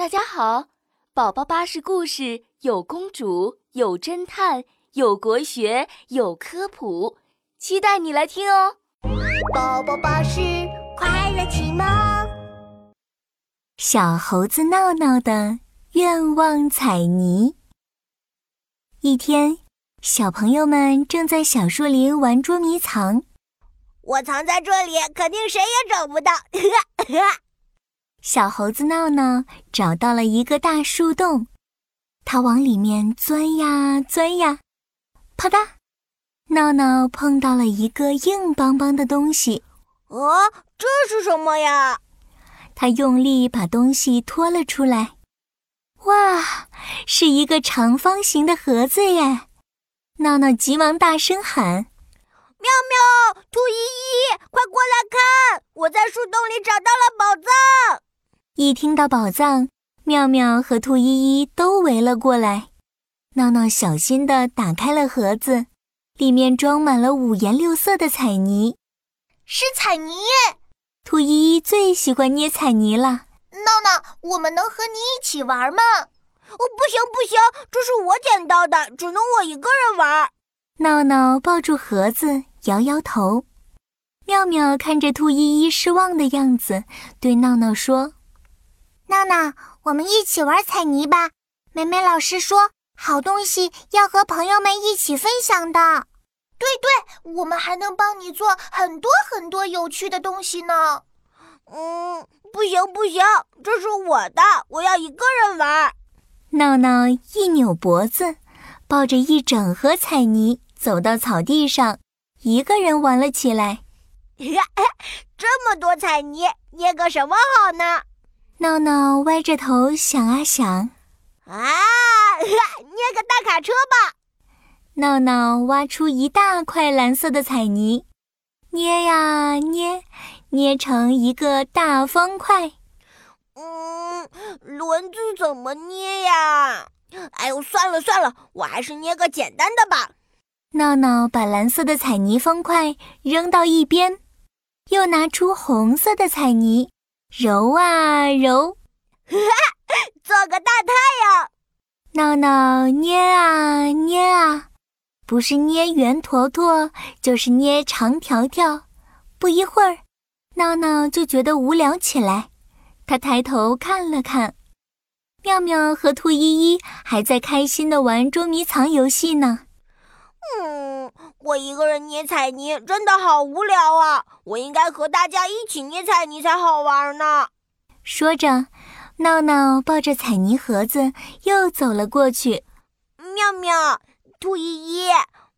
大家好，宝宝巴士故事有公主，有侦探，有国学，有科普，期待你来听哦！宝宝巴士快乐启蒙，小猴子闹闹的愿望彩泥。一天，小朋友们正在小树林玩捉迷藏。我藏在这里，肯定谁也找不到。小猴子闹闹找到了一个大树洞，它往里面钻呀钻呀，啪嗒，闹闹碰到了一个硬邦邦的东西。哦，这是什么呀？他用力把东西拖了出来。哇，是一个长方形的盒子耶！闹闹急忙大声喊：“妙妙，兔依依，快过来看！我在树洞里找到了宝藏！”一听到宝藏，妙妙和兔依依都围了过来。闹闹小心地打开了盒子，里面装满了五颜六色的彩泥。是彩泥！兔依依最喜欢捏彩泥了。闹闹，我们能和你一起玩吗？哦，不行不行，这是我捡到的，只能我一个人玩。闹闹抱住盒子，摇摇头。妙妙看着兔依依失望的样子，对闹闹说。闹闹，我们一起玩彩泥吧。美美老师说，好东西要和朋友们一起分享的。对对，我们还能帮你做很多很多有趣的东西呢。嗯，不行不行，这是我的，我要一个人玩。闹闹一扭脖子，抱着一整盒彩泥走到草地上，一个人玩了起来。这么多彩泥，捏个什么好呢？闹闹歪着头想啊想，啊，捏个大卡车吧。闹闹挖出一大块蓝色的彩泥，捏呀捏，捏成一个大方块。嗯，轮子怎么捏呀？哎呦，算了算了，我还是捏个简单的吧。闹闹把蓝色的彩泥方块扔到一边，又拿出红色的彩泥。揉啊揉，做个大太阳。闹闹捏啊捏啊，不是捏圆坨坨，就是捏长条条。不一会儿，闹闹就觉得无聊起来。他抬头看了看，妙妙和兔依依还在开心的玩捉迷藏游戏呢。嗯，我一个人捏彩泥真的好无聊啊！我应该和大家一起捏彩泥才好玩呢。说着，闹闹抱着彩泥盒子又走了过去。妙妙，兔依依，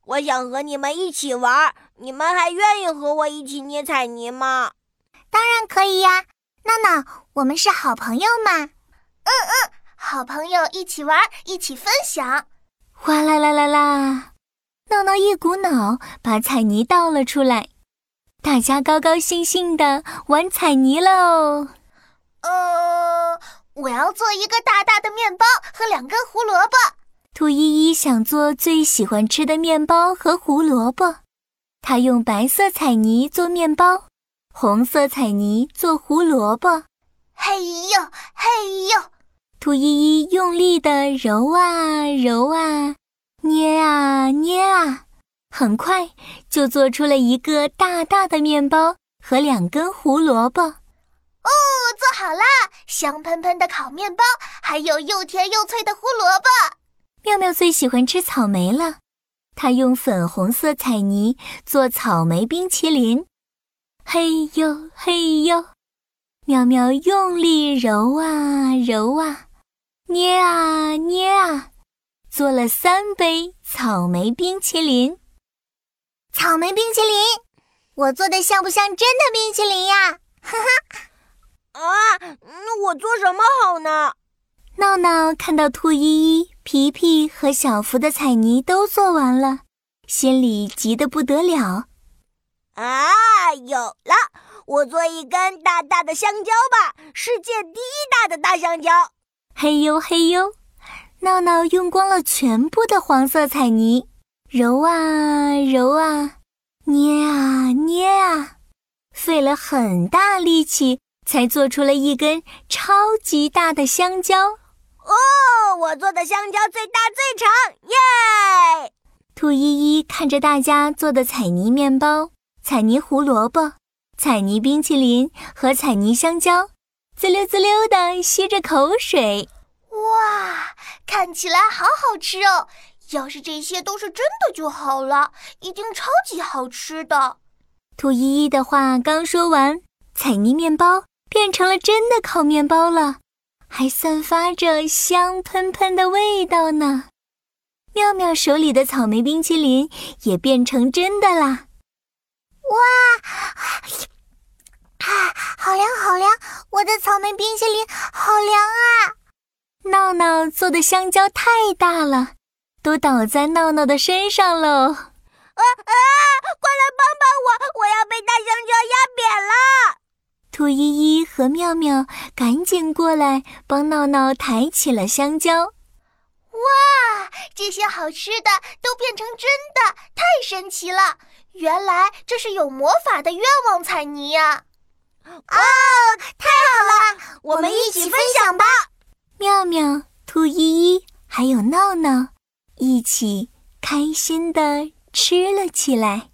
我想和你们一起玩，你们还愿意和我一起捏彩泥吗？当然可以呀，闹闹，我们是好朋友嘛。嗯嗯，好朋友一起玩，一起分享。哗啦啦啦啦。闹闹一股脑把彩泥倒了出来，大家高高兴兴的玩彩泥喽。呃，我要做一个大大的面包和两根胡萝卜。兔依依想做最喜欢吃的面包和胡萝卜，她用白色彩泥做面包，红色彩泥做胡萝卜。嘿呦嘿呦，兔依依用力的揉啊揉啊。捏啊捏啊，很快就做出了一个大大的面包和两根胡萝卜。哦，做好啦！香喷喷的烤面包，还有又甜又脆的胡萝卜。妙妙最喜欢吃草莓了，她用粉红色彩泥做草莓冰淇淋。嘿呦嘿呦，妙妙用力揉啊揉啊，捏啊捏啊。做了三杯草莓冰淇淋。草莓冰淇淋，我做的像不像真的冰淇淋呀？哈哈！啊，那我做什么好呢？闹闹看到兔依依、皮皮和小福的彩泥都做完了，心里急得不得了。啊，有了！我做一根大大的香蕉吧，世界第一大的大香蕉。嘿呦嘿呦！闹闹用光了全部的黄色彩泥，揉啊揉啊，捏啊捏啊，费了很大力气才做出了一根超级大的香蕉。哦，我做的香蕉最大最长，耶！兔依依看着大家做的彩泥面包、彩泥胡萝卜、彩泥冰淇淋和彩泥香蕉，滋溜滋溜地吸着口水。哇，看起来好好吃哦！要是这些都是真的就好了，一定超级好吃的。兔依依的话刚说完，彩泥面包变成了真的烤面包了，还散发着香喷喷的味道呢。妙妙手里的草莓冰淇淋也变成真的啦！哇，啊，好凉好凉！我的草莓冰淇淋好凉啊！闹闹做的香蕉太大了，都倒在闹闹的身上喽！啊啊！快来帮帮我，我要被大香蕉压扁了！兔依依和妙妙赶紧过来帮闹闹抬起了香蕉。哇，这些好吃的都变成真的，太神奇了！原来这是有魔法的愿望彩泥呀！哦，太好了，我们一起分享吧！妙妙、兔依依还有闹闹一起开心的吃了起来。